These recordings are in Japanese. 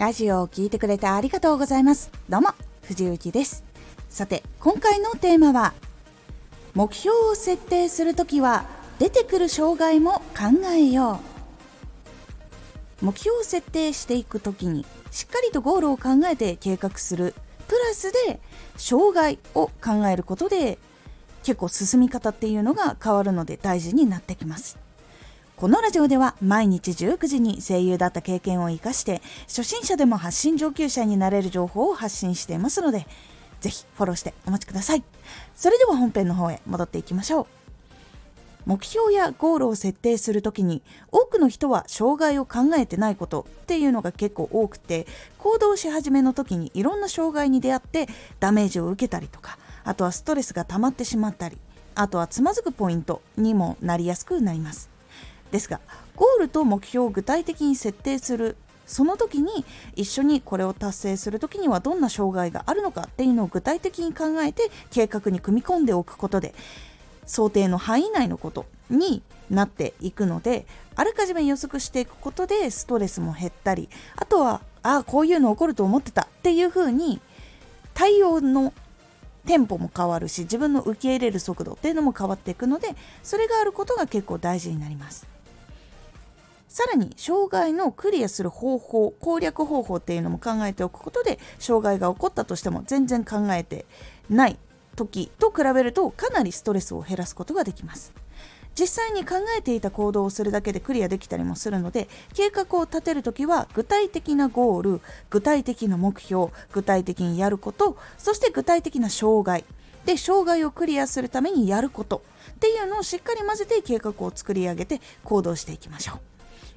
ラジオを聴いてくれてありがとうございます。どうも藤幸です。さて今回のテーマは目標を設定するときは出てくる障害も考えよう。目標を設定していくときにしっかりとゴールを考えて計画する。プラスで障害を考えることで結構進み方っていうのが変わるので大事になってきます。このラジオでは毎日19時に声優だった経験を生かして初心者でも発信上級者になれる情報を発信していますのでぜひフォローしてお待ちください。それでは本編の方へ戻っていきましょう。目標やゴールを設定するときに多くの人は障害を考えてないことっていうのが結構多くて行動し始めの時にいろんな障害に出会ってダメージを受けたりとかあとはストレスが溜まってしまったりあとはつまずくポイントにもなりやすくなります。ですがゴールと目標を具体的に設定するその時に一緒にこれを達成する時にはどんな障害があるのかっていうのを具体的に考えて計画に組み込んでおくことで想定の範囲内のことになっていくのであらかじめ予測していくことでストレスも減ったりあとはああこういうの起こると思ってたっていう風に対応のテンポも変わるし自分の受け入れる速度っていうのも変わっていくのでそれがあることが結構大事になります。さらに障害のクリアする方法攻略方法っていうのも考えておくことで障害が起こったとしても全然考えてない時と比べるとかなりストレスを減らすことができます。実際に考えていた行動をするだけでクリアできたりもするので計画を立てるときは具体的なゴール具体的な目標具体的にやることそして具体的な障害。で障害をクリアするためにやることっていうのをしっかり混ぜて計画を作り上げて行動していきましょう。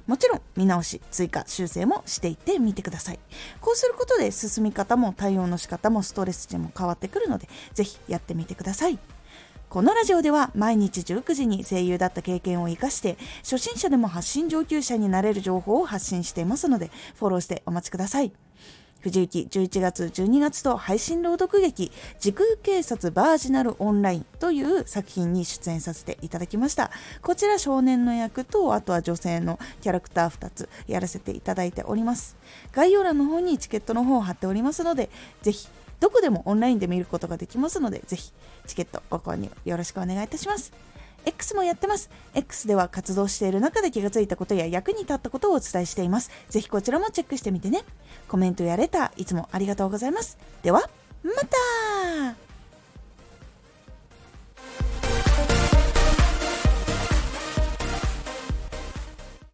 もちろん見直し追加修正もしていってみてください。こうすることで進み方も対応の仕方もストレス値も変わってくるのでぜひやってみてください。このラジオでは毎日19時に声優だった経験を生かして初心者でも発信上級者になれる情報を発信していますのでフォローしてお待ちください。藤雪11月12月と配信朗読劇時空警察バージナルオンラインという作品に出演させていただきました。こちら少年の役とあとは女性のキャラクター2つやらせていただいております。概要欄の方にチケットの方を貼っておりますのでぜひどこでもオンラインで見ることができますのでぜひチケットご購入よろしくお願いいたします。X もやってます。X では活動している中で気がついたことや役に立ったことをお伝えしています。ぜひこちらもチェックしてみてね。コメントやレター、いつもありがとうございます。では、また